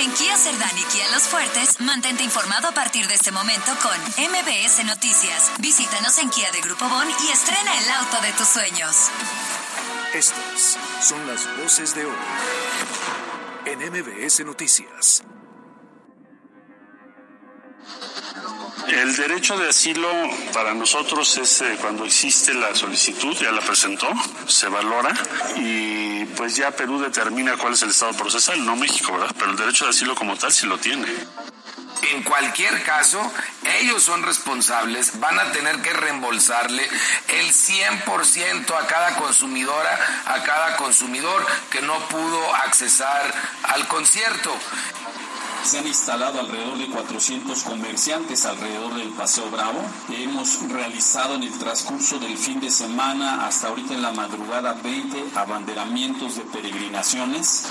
En Kia Cerdán y Kia Los Fuertes, mantente informado a partir de este momento con MBS Noticias. Visítanos en Kia de Grupo Bon y estrena el auto de tus sueños. Estas son las voces de hoy en MBS Noticias. El derecho de asilo para nosotros es eh, cuando existe la solicitud, ya la presentó, se valora y pues ya Perú determina cuál es el estado procesal, no México, ¿verdad? Pero el derecho de asilo como tal sí lo tiene. En cualquier caso, ellos son responsables, van a tener que reembolsarle el 100% a cada consumidora, a cada consumidor que no pudo accesar al concierto. Se han instalado alrededor de 400 comerciantes alrededor del Paseo Bravo. Hemos realizado en el transcurso del fin de semana hasta ahorita en la madrugada 20 abanderamientos de peregrinaciones.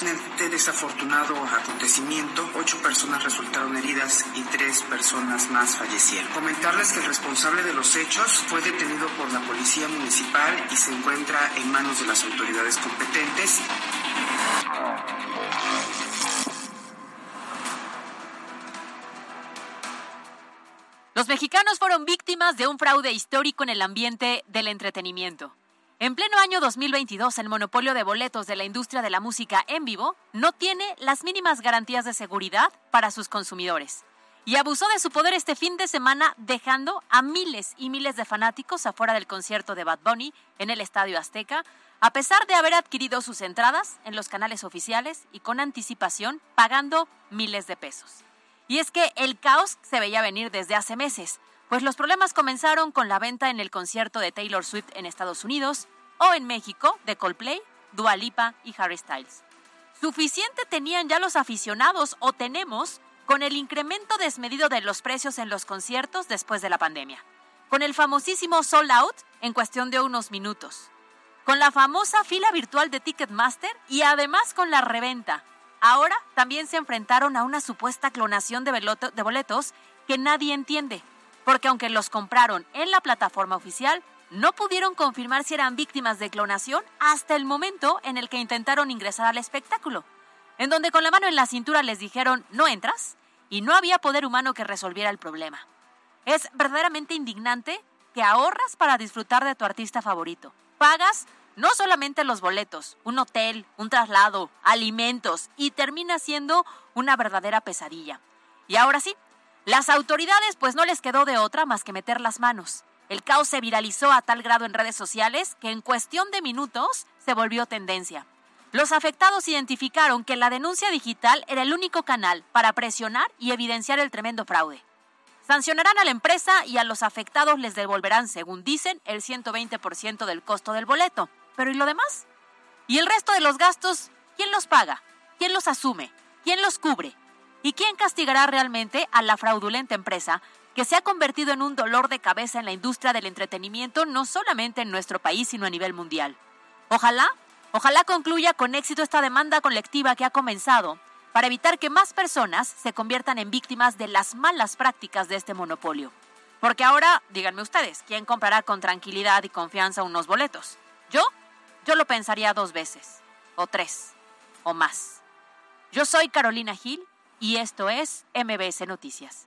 En este desafortunado acontecimiento, ocho personas resultaron heridas y tres personas más fallecieron. Comentarles que el responsable de los hechos fue detenido por la Policía Municipal y se encuentra en manos de las autoridades competentes. Los mexicanos fueron víctimas de un fraude histórico en el ambiente del entretenimiento. En pleno año 2022, el monopolio de boletos de la industria de la música en vivo no tiene las mínimas garantías de seguridad para sus consumidores. Y abusó de su poder este fin de semana dejando a miles y miles de fanáticos afuera del concierto de Bad Bunny en el Estadio Azteca, a pesar de haber adquirido sus entradas en los canales oficiales y con anticipación pagando miles de pesos. Y es que el caos se veía venir desde hace meses, pues los problemas comenzaron con la venta en el concierto de Taylor Swift en Estados Unidos o en México de Coldplay, Dua Lipa y Harry Styles. Suficiente tenían ya los aficionados o tenemos con el incremento desmedido de los precios en los conciertos después de la pandemia, con el famosísimo sold out en cuestión de unos minutos, con la famosa fila virtual de Ticketmaster y además con la reventa, Ahora también se enfrentaron a una supuesta clonación de, boletos que nadie entiende, porque aunque los compraron en la plataforma oficial, no pudieron confirmar si eran víctimas de clonación hasta el momento en el que intentaron ingresar al espectáculo, en donde con la mano en la cintura les dijeron no entras y no había poder humano que resolviera el problema. Es verdaderamente indignante que ahorras para disfrutar de tu artista favorito. Pagas no solamente los boletos, un hotel, un traslado, alimentos y termina siendo una verdadera pesadilla. Y ahora sí, las autoridades pues no les quedó de otra más que meter las manos. El caos se viralizó a tal grado en redes sociales que en cuestión de minutos se volvió tendencia. Los afectados identificaron que la denuncia digital era el único canal para presionar y evidenciar el tremendo fraude. Sancionarán a la empresa y a los afectados les devolverán, según dicen, el 120% del costo del boleto. Pero ¿y lo demás? ¿Y el resto de los gastos? ¿Quién los paga? ¿Quién los asume? ¿Quién los cubre? ¿Y quién castigará realmente a la fraudulenta empresa que se ha convertido en un dolor de cabeza en la industria del entretenimiento no solamente en nuestro país, sino a nivel mundial? Ojalá, ojalá concluya con éxito esta demanda colectiva que ha comenzado para evitar que más personas se conviertan en víctimas de las malas prácticas de este monopolio. Porque ahora, díganme ustedes, ¿quién comprará con tranquilidad y confianza unos boletos? ¿Yo? Yo lo pensaría dos veces, o tres, o más. Yo soy Carolina Gil y esto es MBS Noticias.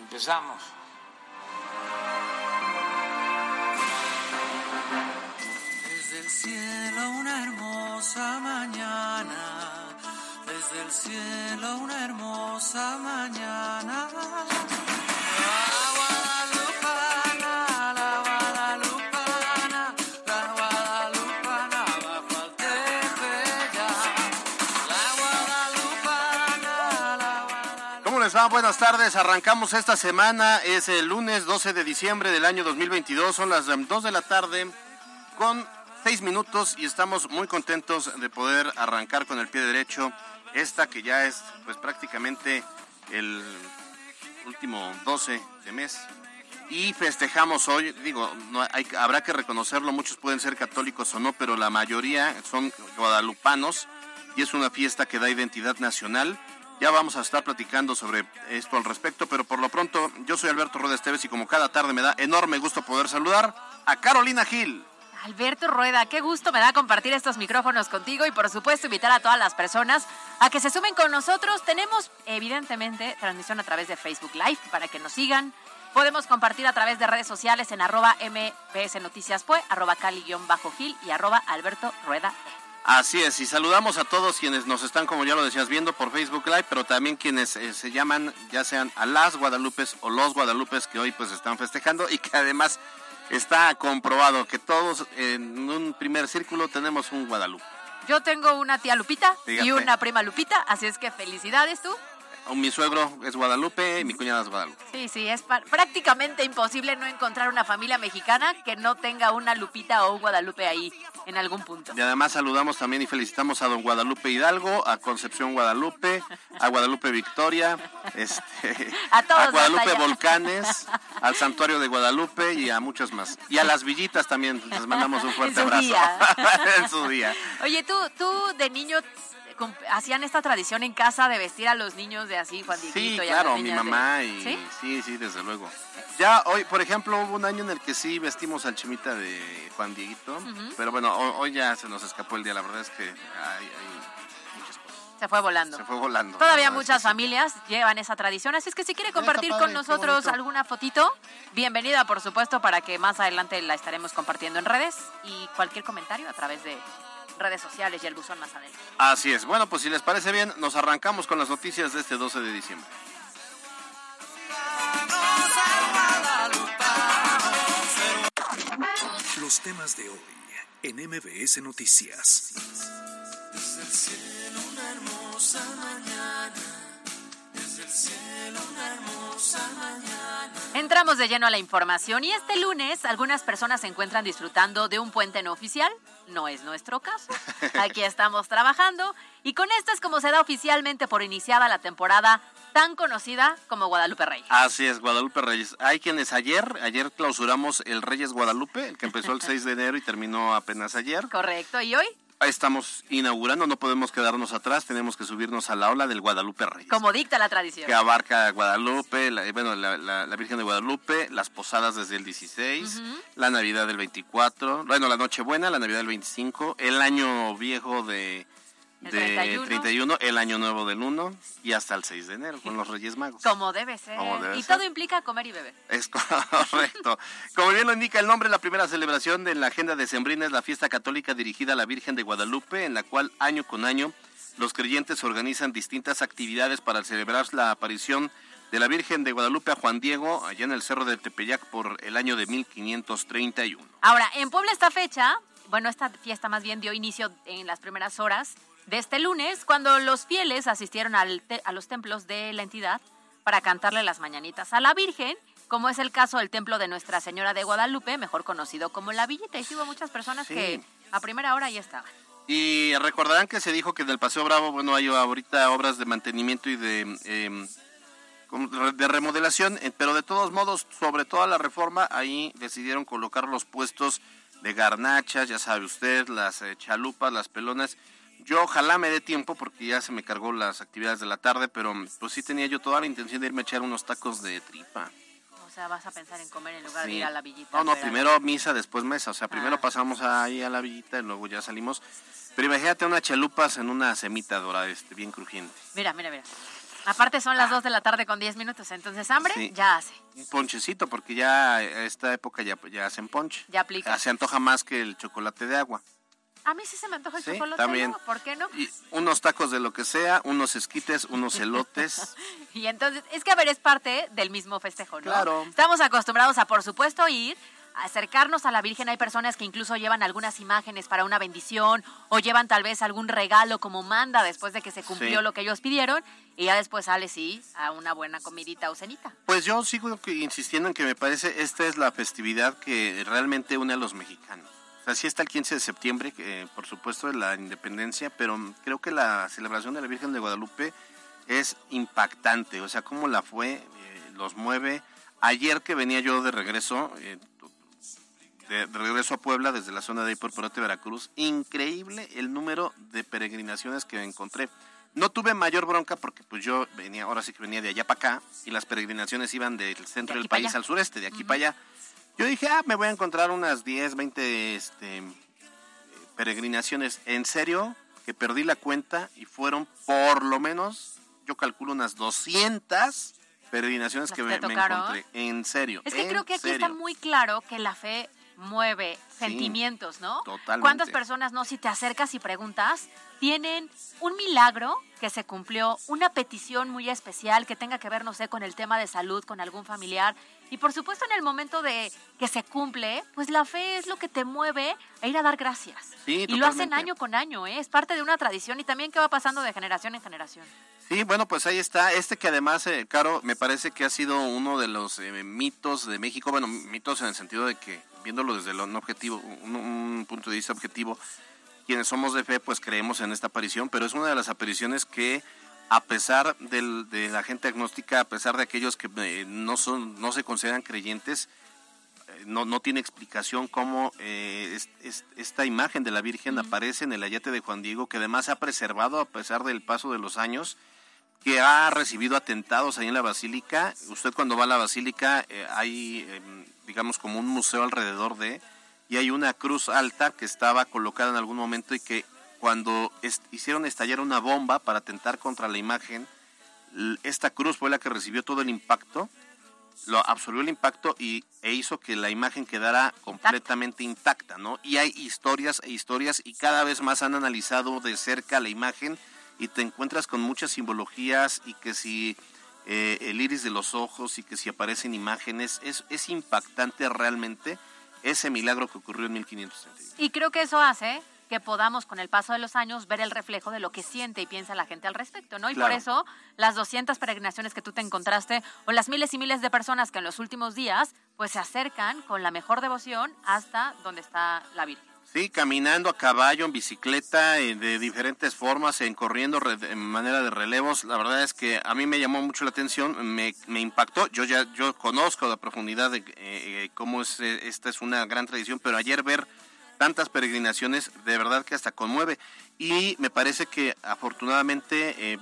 Empezamos. Desde el cielo una hermosa mañana, desde el cielo una hermosa mañana. Buenas tardes. Arrancamos esta semana. Es el lunes 12 de diciembre del año 2022. Son las 2 em, de la tarde con 6 minutos y estamos muy contentos de poder arrancar con el pie derecho esta que ya es pues prácticamente el último 12 de mes. Y festejamos hoy, digo, no hay, habrá que reconocerlo, muchos pueden ser católicos o no, pero la mayoría son guadalupanos y es una fiesta que da identidad nacional. Ya vamos a estar platicando sobre esto al respecto, pero por lo pronto yo soy Alberto Rueda Esteves y como cada tarde me da enorme gusto poder saludar a Carolina Gil. Alberto Rueda, qué gusto me da compartir estos micrófonos contigo y por supuesto invitar a todas las personas a que se sumen con nosotros. Tenemos evidentemente transmisión a través de Facebook Live para que nos sigan. Podemos compartir a través de redes sociales en arroba mbs noticias arroba cali-gil y arroba Alberto Rueda. Así es, y saludamos a todos quienes nos están, como ya lo decías, viendo por Facebook Live, pero también quienes eh, se llaman, ya sean a las Guadalupes o los Guadalupes que hoy pues están festejando y que además está comprobado que todos en un primer círculo tenemos un Guadalupe. Yo tengo una tía Lupita y una prima Lupita, así es que felicidades tú. Mi suegro es Guadalupe y mi cuñada es Guadalupe. Sí, sí, es prácticamente imposible no encontrar una familia mexicana que no tenga una Lupita o un Guadalupe ahí en algún punto. Y además saludamos también y felicitamos a don Guadalupe Hidalgo, a Concepción Guadalupe, a Guadalupe Victoria, este, a, Guadalupe Volcanes, al Santuario de Guadalupe y a muchos más. Y a las villitas también, les mandamos un fuerte abrazo. en su día. Oye, tú, tú de niño hacían esta tradición en casa de vestir a los niños de así, Juan Dieguito. Sí, claro, mi mamá y ¿Sí? ¿Sí? desde luego. Ya hoy, por ejemplo, hubo un año en el que sí vestimos al chimita de Juan Dieguito, pero bueno, hoy, ya se nos escapó el día, la verdad es que hay, muchas cosas. Se fue volando. Se fue volando. Todavía muchas familias llevan esa tradición, así es que si quiere compartir con nosotros alguna fotito, bienvenida por supuesto para que más adelante la estaremos compartiendo en redes y cualquier comentario a través de redes sociales y el buzón más adelante. Así es. Bueno, pues si les parece bien, nos arrancamos con las noticias de este 12 de diciembre. Los temas de hoy en MBS Noticias. Desde el cielo una hermosa mañana. Desde el cielo una hermosa mañana. Entramos de lleno a la información y este lunes algunas personas se encuentran disfrutando de un puente no oficial no es nuestro caso. Aquí estamos trabajando y con esto es como se da oficialmente por iniciada la temporada tan conocida como Guadalupe Reyes. Así es, Guadalupe Reyes. Hay quienes ayer, ayer clausuramos el Reyes Guadalupe, el que empezó el 6 de enero y terminó apenas ayer. Correcto, ¿y hoy? Estamos inaugurando, no podemos quedarnos atrás, tenemos que subirnos a la ola del Guadalupe Reyes. Como dicta la tradición. Que abarca Guadalupe, la, bueno, la, Virgen de Guadalupe, las posadas desde el 16, la Navidad del 24, bueno, la Nochebuena, la Navidad del 25, el año viejo de de 31. el año nuevo del 1 y hasta el 6 de enero con los Reyes Magos. Como debe ser. y todo implica comer y beber. Es correcto. Como bien lo indica el nombre, la primera celebración de la agenda de Sembrina es la fiesta católica dirigida a la Virgen de Guadalupe, en la cual año con año los creyentes organizan distintas actividades para celebrar la aparición de la Virgen de Guadalupe a Juan Diego, allá en el Cerro de Tepeyac por el año de 1531. Ahora, en Puebla esta fecha, bueno, esta fiesta más bien dio inicio en las primeras horas de este lunes, cuando los fieles asistieron a los templos de la entidad para cantarle las mañanitas a la Virgen, como es el caso del templo de Nuestra Señora de Guadalupe, mejor conocido como La Villita. Y hubo muchas personas que a primera hora ya estaban. Y recordarán que se dijo que del Paseo Bravo, bueno, hay ahorita obras de mantenimiento y de, em, de remodelación, eh, pero de todos modos, sobre toda la reforma, ahí decidieron colocar los puestos de garnachas, ya sabe usted, las eh, chalupas, las pelonas, yo ojalá me dé tiempo porque ya se me cargó las actividades de la tarde, pero pues sí tenía yo toda la intención de irme a echar unos tacos de tripa. O sea, vas a pensar en comer en lugar de ir a la villita. No, no, primero misa, después mesa. O sea, primero ah. pasamos ahí a la villita y luego ya salimos. Pero imagínate unas chalupas en una semita dorada, este, bien crujiente. Mira, mira, mira. Aparte son las 2 de la tarde con 10 minutos, entonces hambre ya hace. Un ponchecito, porque ya a esta época ya, ya hacen ponche. Ya aplica. Se antoja más que el chocolate de agua. A mí sí se me antoja el chocolate. También. ¿Por qué no? Y unos tacos de lo que sea, unos esquites, unos elotes. y entonces, es que a ver, es parte del mismo festejo, ¿no? Claro. Estamos acostumbrados a, por supuesto, ir acercarnos a la Virgen. Hay personas que incluso llevan algunas imágenes para una bendición o llevan tal vez algún regalo como manda después de que se cumplió Sí. lo que ellos pidieron y ya después sale, sí, a una buena comidita o cenita. Pues yo sigo insistiendo en que me parece esta es la festividad que realmente une a los mexicanos. O sea, sí está el 15 de septiembre, que, eh, por supuesto, de la independencia, pero creo que la celebración de la Virgen de Guadalupe es impactante. O sea, cómo la fue, eh, los mueve. Ayer que venía yo de regreso, eh, de, de regreso a Puebla desde la zona de Porporote, Veracruz, increíble el número de peregrinaciones que encontré. No tuve mayor bronca porque pues yo venía, ahora sí que venía de allá para acá y las peregrinaciones iban del centro del pa' país allá. al sureste, de aquí para allá. Yo dije, ah, me voy a encontrar unas 10, 20 este, peregrinaciones. En serio, que perdí la cuenta y fueron por lo menos, yo calculo unas 200 peregrinaciones Las que me, encontré. En serio. Es que creo que aquí serio. está muy claro que la fe mueve sentimientos, ¿no? totalmente. ¿Cuántas personas, no, si te acercas y preguntas, tienen un milagro que se cumplió, una petición muy especial que tenga que ver, no sé, con el tema de salud, con algún familiar? Y por supuesto, en el momento de que se cumple, pues la fe es lo que te mueve a ir a dar gracias. Sí, y lo hacen año con año, ¿eh? es parte de una tradición y también que va pasando de generación en generación. Sí, bueno, pues ahí está. Este que además, eh, Caro, me parece que ha sido uno de los eh, mitos de México. Bueno, mitos en el sentido de que, viéndolo desde un objetivo, un, un punto de vista objetivo, quienes somos de fe, pues creemos en esta aparición, pero es una de las apariciones que, a pesar del- de la gente agnóstica, a pesar de aquellos que eh, no son, no se consideran creyentes, eh, no, no tiene explicación cómo eh, es- es- esta imagen de la Virgen aparece en el ayate de Juan Diego, que además se ha preservado a pesar del paso de los años, que ha recibido atentados ahí en la basílica. Usted cuando va a la basílica hay, eh, digamos, como un museo alrededor de, y hay una cruz alta que estaba colocada en algún momento y que cuando est- hicieron estallar una bomba para atentar contra la imagen, esta cruz fue la que recibió todo el impacto, lo absorbió el impacto y, e hizo que la imagen quedara completamente intacta, ¿no? Y hay historias e historias y cada vez más han analizado de cerca la imagen y te encuentras con muchas simbologías y que si eh, el iris de los ojos y que si aparecen imágenes, es, es impactante realmente ese milagro que ocurrió en 1531. Y creo que eso hace que podamos con el paso de los años ver el reflejo de lo que siente y piensa la gente al respecto, ¿no? Y por eso las 200 peregrinaciones que tú te encontraste o las miles y miles de personas que en los últimos días pues se acercan con la mejor devoción hasta donde está la Virgen. Sí, caminando a caballo, en bicicleta, eh, de diferentes formas, en corriendo en manera de relevos. La verdad es que a mí me llamó mucho la atención, me, me impactó. Yo ya yo conozco la profundidad de eh, eh, cómo es esta es una gran tradición, pero ayer ver tantas peregrinaciones de verdad que hasta conmueve. Y me parece que afortunadamente eh,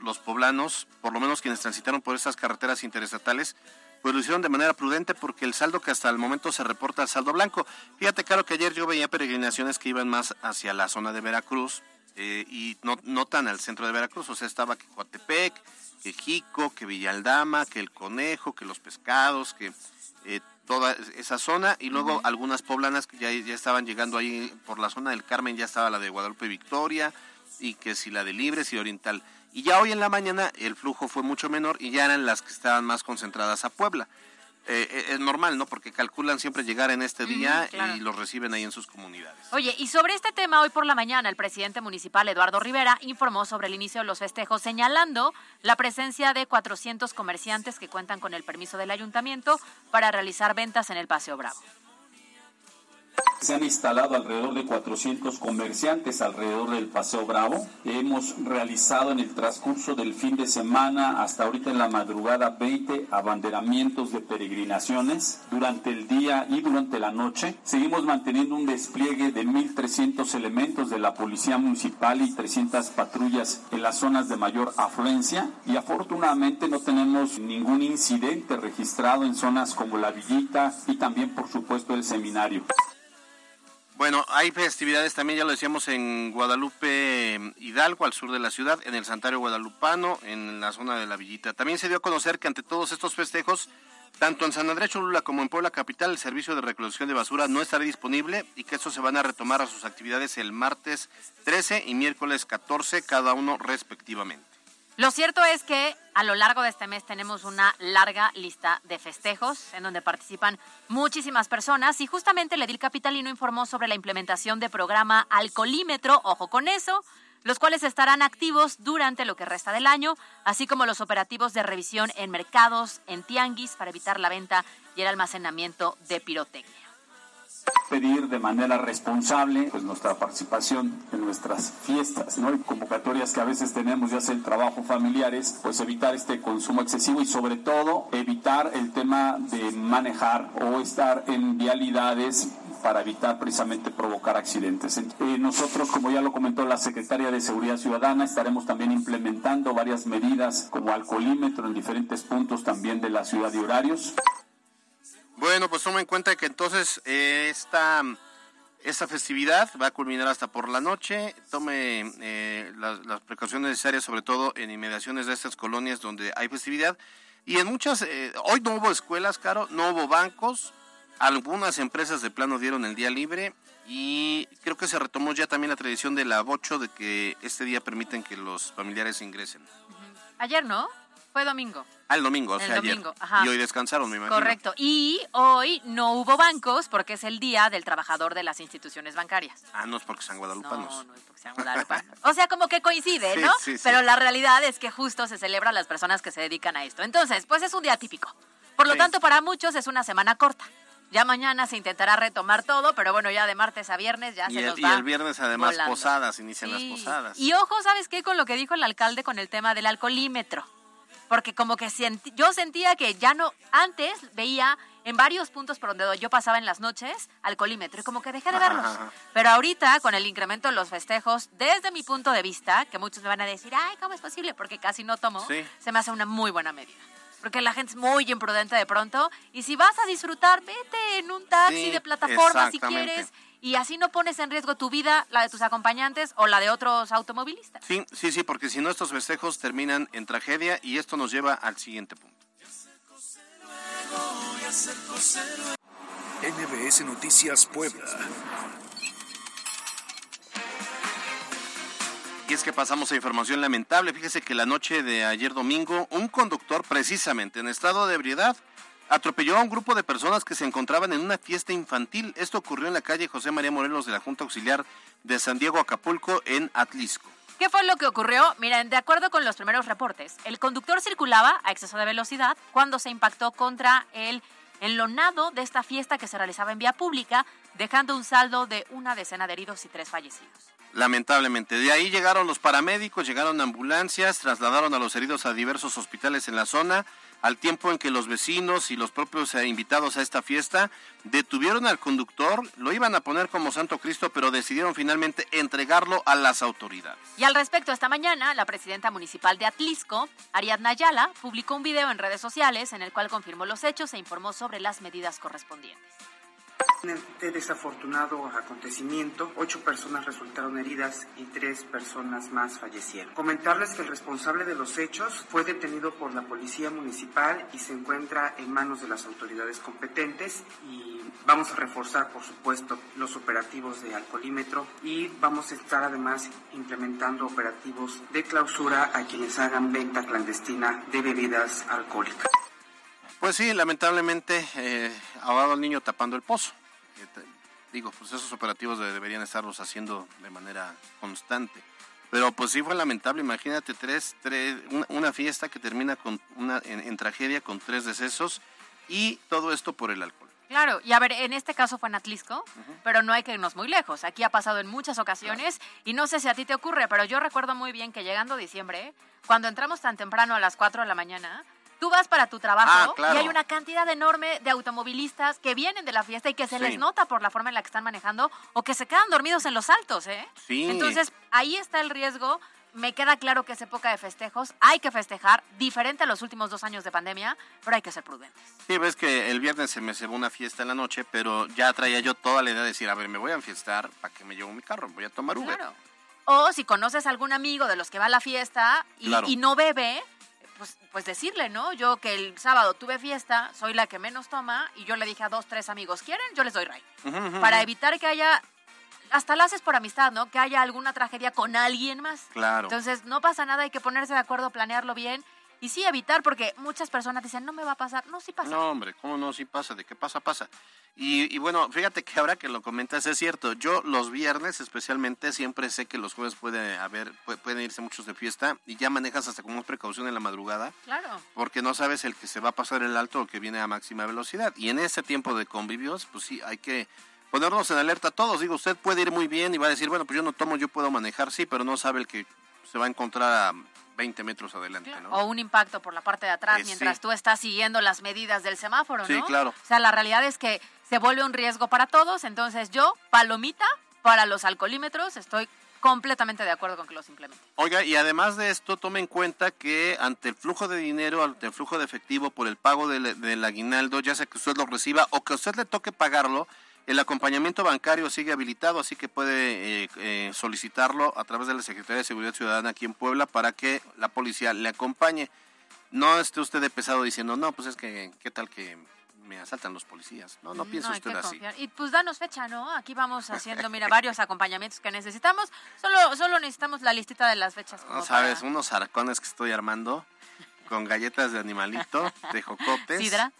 los poblanos, por lo menos quienes transitaron por estas carreteras interestatales, pues lo hicieron de manera prudente porque el saldo que hasta el momento se reporta al saldo blanco. Fíjate, claro que ayer yo veía peregrinaciones que iban más hacia la zona de Veracruz eh, y no, no tan al centro de Veracruz, o sea, estaba que Coatepec, que Jico, que Villaldama, que El Conejo, que Los Pescados, que eh, toda esa zona y luego algunas poblanas que ya, ya estaban llegando ahí por la zona del Carmen, ya estaba la de Guadalupe Victoria y que si la de Libres y Oriental. Y ya hoy en la mañana el flujo fue mucho menor y ya eran las que estaban más concentradas a Puebla. Eh, eh, es normal, ¿no? Porque calculan siempre llegar en este día claro. y los reciben ahí en sus comunidades. Oye, y sobre este tema, hoy por la mañana, el presidente municipal Eduardo Rivera informó sobre el inicio de los festejos, señalando la presencia de 400 comerciantes que cuentan con el permiso del ayuntamiento para realizar ventas en el Paseo Bravo. Se han instalado alrededor de 400 comerciantes alrededor del Paseo Bravo. Hemos realizado en el transcurso del fin de semana hasta ahorita en la madrugada 20 abanderamientos de peregrinaciones durante el día y durante la noche. Seguimos manteniendo un despliegue de 1.300 elementos de la Policía Municipal y 300 patrullas en las zonas de mayor afluencia y afortunadamente no tenemos ningún incidente registrado en zonas como la Villita y también por supuesto el seminario. Bueno, hay festividades también, ya lo decíamos, en Guadalupe eh, Hidalgo, al sur de la ciudad, en el Santuario Guadalupano, en la zona de la Villita. También se dio a conocer que ante todos estos festejos, tanto en San Andrés Cholula como en Puebla Capital, el servicio de recolección de basura no estará disponible y que estos se van a retomar a sus actividades el martes 13 y miércoles 14, cada uno respectivamente. Lo cierto es que a lo largo de este mes tenemos una larga lista de festejos en donde participan muchísimas personas y justamente el edil capitalino informó sobre la implementación de programa alcoholímetro, ojo con eso, los cuales estarán activos durante lo que resta del año, así como los operativos de revisión en mercados, en tianguis, para evitar la venta y el almacenamiento de pirotecnia pedir de manera responsable pues nuestra participación en nuestras fiestas, ¿no? Y convocatorias que a veces tenemos, ya sea el trabajo familiares, pues evitar este consumo excesivo y sobre todo evitar el tema de manejar o estar en vialidades para evitar precisamente provocar accidentes. Eh, nosotros, como ya lo comentó la secretaria de Seguridad Ciudadana, estaremos también implementando varias medidas como alcoholímetro en diferentes puntos también de la ciudad de horarios. Bueno, pues toma en cuenta que entonces eh, esta, esta festividad va a culminar hasta por la noche. Tome eh, las, precauciones necesarias, sobre todo en inmediaciones de estas colonias donde hay festividad. Y en muchas, eh, hoy no hubo escuelas, Caro, no hubo bancos. Algunas empresas de plano dieron el día libre y creo que se retomó ya también la tradición de la bocho de que este día permiten que los familiares ingresen. Ayer, ¿no? Fue domingo. Al domingo, o sea, ayer. Y hoy descansaron, me imagino. Correcto. Y hoy no hubo bancos porque es el día del trabajador de las instituciones bancarias. Ah, no es porque sean guadalupanos. No, no es porque sean guadalupanos. o sea, como que coincide, ¿no? Sí, sí, Pero la realidad es que justo se celebra a las personas que se dedican a esto. Entonces, pues es un día típico. Por lo tanto, para muchos es una semana corta. Ya mañana se intentará retomar todo, pero bueno, ya de martes a viernes ya se nos va. Y el viernes además posadas, inician las posadas. Y ojo, ¿sabes qué? Con lo que dijo el alcalde con el tema del alcoholímetro porque como que yo sentía que ya no, antes veía en varios puntos por donde yo pasaba en las noches alcoholímetro y como que dejé de verlos. Pero ahorita, con el incremento de los festejos, desde mi punto de vista, que muchos me van a decir, ay, ¿cómo es posible? Porque casi no tomo, se me hace una muy buena medida. Porque la gente es muy imprudente de pronto. Y si vas a disfrutar, vete en un taxi de plataforma si quieres y así no pones en riesgo tu vida, la de tus acompañantes o la de otros automovilistas. Sí, sí, sí, porque si no estos festejos terminan en tragedia y esto nos lleva al siguiente punto. NBS Noticias Puebla. Y es que pasamos a información lamentable. Fíjese que la noche de ayer domingo, un conductor precisamente en estado de ebriedad atropelló a un grupo de personas que se encontraban en una fiesta infantil. Esto ocurrió en la calle José María Morelos de la Junta Auxiliar de San Diego Acapulco en Atlisco. ¿Qué fue lo que ocurrió? Miren, de acuerdo con los primeros reportes, el conductor circulaba a exceso de velocidad cuando se impactó contra el enlonado de esta fiesta que se realizaba en vía pública, dejando un saldo de una decena de heridos y tres fallecidos. Lamentablemente. De ahí llegaron los paramédicos, llegaron ambulancias, trasladaron a los heridos a diversos hospitales en la zona al tiempo en que los vecinos y los propios eh, invitados a esta fiesta detuvieron al conductor, lo iban a poner como Santo Cristo, pero decidieron finalmente entregarlo a las autoridades. Y al respecto, esta mañana, la presidenta municipal de Atlisco, Ariadna Ayala, publicó un video en redes sociales en el cual confirmó los hechos e informó sobre las medidas correspondientes. En este desafortunado acontecimiento, ocho personas resultaron heridas y tres personas más fallecieron. Comentarles que el responsable de los hechos fue detenido por la Policía Municipal y se encuentra en manos de las autoridades competentes y vamos a reforzar, por supuesto, los operativos de alcoholímetro y vamos a estar además implementando operativos de clausura a quienes hagan venta clandestina de bebidas alcohólicas. Pues sí, lamentablemente, eh, ahogado al niño tapando el pozo digo, pues esos operativos deberían estarlos haciendo de manera constante. Pero pues sí fue lamentable, imagínate tres, tres una, fiesta que termina con una, en, tragedia con tres decesos y todo esto por el alcohol. Claro, y a ver, en este caso fue en Atlisco, pero no hay que irnos muy lejos. Aquí ha pasado en muchas ocasiones y no sé si a ti te ocurre, pero yo recuerdo muy bien que llegando diciembre, cuando entramos tan temprano a las 4 de la mañana, Tú vas para tu trabajo ah, y hay una cantidad enorme de automovilistas que vienen de la fiesta y que se les nota por la forma en la que están manejando o que se quedan dormidos en los altos, ¿eh? Sí. Entonces, ahí está el riesgo. Me queda claro que es época de festejos, hay que festejar, diferente a los últimos dos años de pandemia, pero hay que ser prudentes. Sí, ves que el viernes se me cebó una fiesta en la noche, pero ya traía yo toda la idea de decir, a ver, me voy a enfiestar, ¿para que me llevo mi carro? Voy a tomar Uber. Claro. O si conoces a algún amigo de los que va a la fiesta y, y no bebe, pues, pues decirle, ¿no? Yo que el sábado tuve fiesta, soy la que menos toma y yo le dije a dos, tres amigos, ¿quieren? Yo les doy ray. Para evitar que haya hasta lo haces por amistad, ¿no? Que haya alguna tragedia con alguien más. Claro. Entonces, no pasa nada, hay que ponerse de acuerdo, planearlo bien y sí evitar, porque muchas personas dicen, no me va a pasar. No, sí pasa. No, hombre, ¿cómo no? Sí pasa, de qué pasa, pasa. Y, y bueno, fíjate que ahora que lo comentas es cierto. Yo los viernes especialmente siempre sé que los jueves puede haber, pu- pueden irse muchos de fiesta y ya manejas hasta con más precaución en la madrugada Claro. porque no sabes el que se va a pasar el alto o el que viene a máxima velocidad. Y en ese tiempo de convivios, pues sí, hay que ponernos en alerta todos. Digo, usted puede ir muy bien y va a decir, bueno, pues yo no tomo, yo puedo manejar, sí, pero no sabe el que se va a encontrar a 20 metros adelante, ¿no? O un impacto por la parte de atrás Eh, mientras sí. tú estás siguiendo las medidas del semáforo, ¿no? Sí, claro. O sea, la realidad es que se vuelve un riesgo para todos, entonces yo, palomita, para los alcoholímetros, estoy completamente de acuerdo con que los implementen. Oiga, y además de esto, tome en cuenta que ante el flujo de dinero, ante el flujo de efectivo por el pago del, del aguinaldo, ya sea que usted lo reciba o que usted le toque pagarlo, el acompañamiento bancario sigue habilitado, así que puede eh, eh, solicitarlo a través de la Secretaría de Seguridad Ciudadana aquí en Puebla para que la policía le acompañe. No esté usted de pesado diciendo, no, pues es que, ¿qué tal que me asaltan los policías? No, no piense hay usted así. Y pues danos fecha, ¿no? Aquí vamos haciendo, mira, varios acompañamientos que necesitamos. Solo, solo necesitamos la listita de las fechas. No sabes, para- unos arcones que estoy armando con galletas de animalito, de jocotes. ¿Sidra?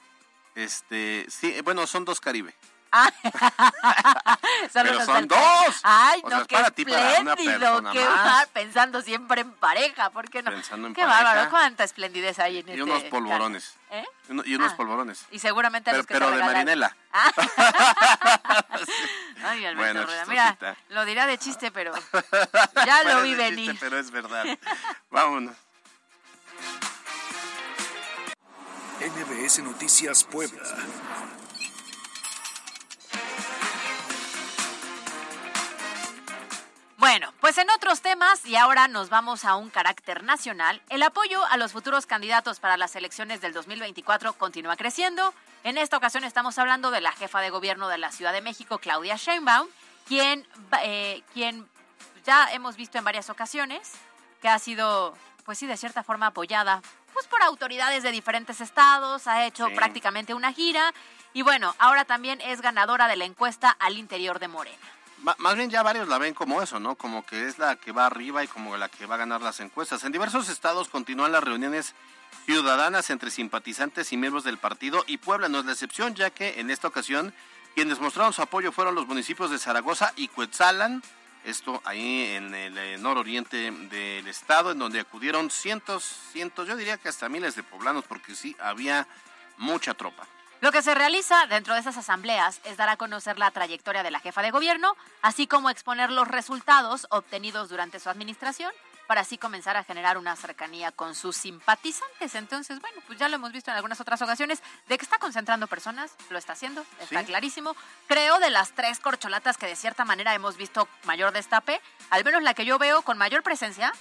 Este, sí, eh, bueno, son dos Caribe. Ah. Pero son dos. Ay, O no, sea, qué para ti, para una espléndido, persona qué más. va, pensando siempre en pareja, ¿por qué no? Pensando en qué pareja. bárbaro, cuánta esplendidez hay en Y este unos polvorones. ¿Eh? Y uno- Y unos Ah. polvorones. Y seguramente Pero, los que pero te de. Marinela. Ay, Alberto Bueno, Rueda, mira, lo dirá de chiste, pero ya lo vi chiste, venir. pero es verdad. Vámonos. NBS Noticias Puebla. Pues en otros temas, y ahora nos vamos a un carácter nacional, el apoyo a los futuros candidatos para las elecciones del 2024 continúa creciendo. En esta ocasión estamos hablando de la jefa de gobierno de la Ciudad de México, Claudia Sheinbaum, quien, eh, quien ya hemos visto en varias ocasiones que ha sido, pues sí, de cierta forma apoyada pues por autoridades de diferentes estados, ha hecho Sí. prácticamente una gira y bueno, ahora también es ganadora de la encuesta al interior de Morena. Más bien ya varios la ven como eso, ¿no? Como que es la que va arriba y como la que va a ganar las encuestas. En diversos estados continúan las reuniones ciudadanas entre simpatizantes y miembros del partido y Puebla no es la excepción, ya que en esta ocasión quienes mostraron su apoyo fueron los municipios de Zaragoza y Cuetzalan, esto ahí en el eh, nororiente del estado, en donde acudieron cientos, cientos, yo diría que hasta miles de poblanos, porque sí había mucha tropa. Lo que se realiza dentro de esas asambleas es dar a conocer la trayectoria de la jefa de gobierno, así como exponer los resultados obtenidos durante su administración, para así comenzar a generar una cercanía con sus simpatizantes. Entonces, bueno, pues ya lo hemos visto en algunas otras ocasiones, de que está concentrando personas, lo está haciendo, está Sí. clarísimo. Creo de las tres corcholatas que de cierta manera hemos visto mayor destape, al menos la que yo veo con mayor presencia,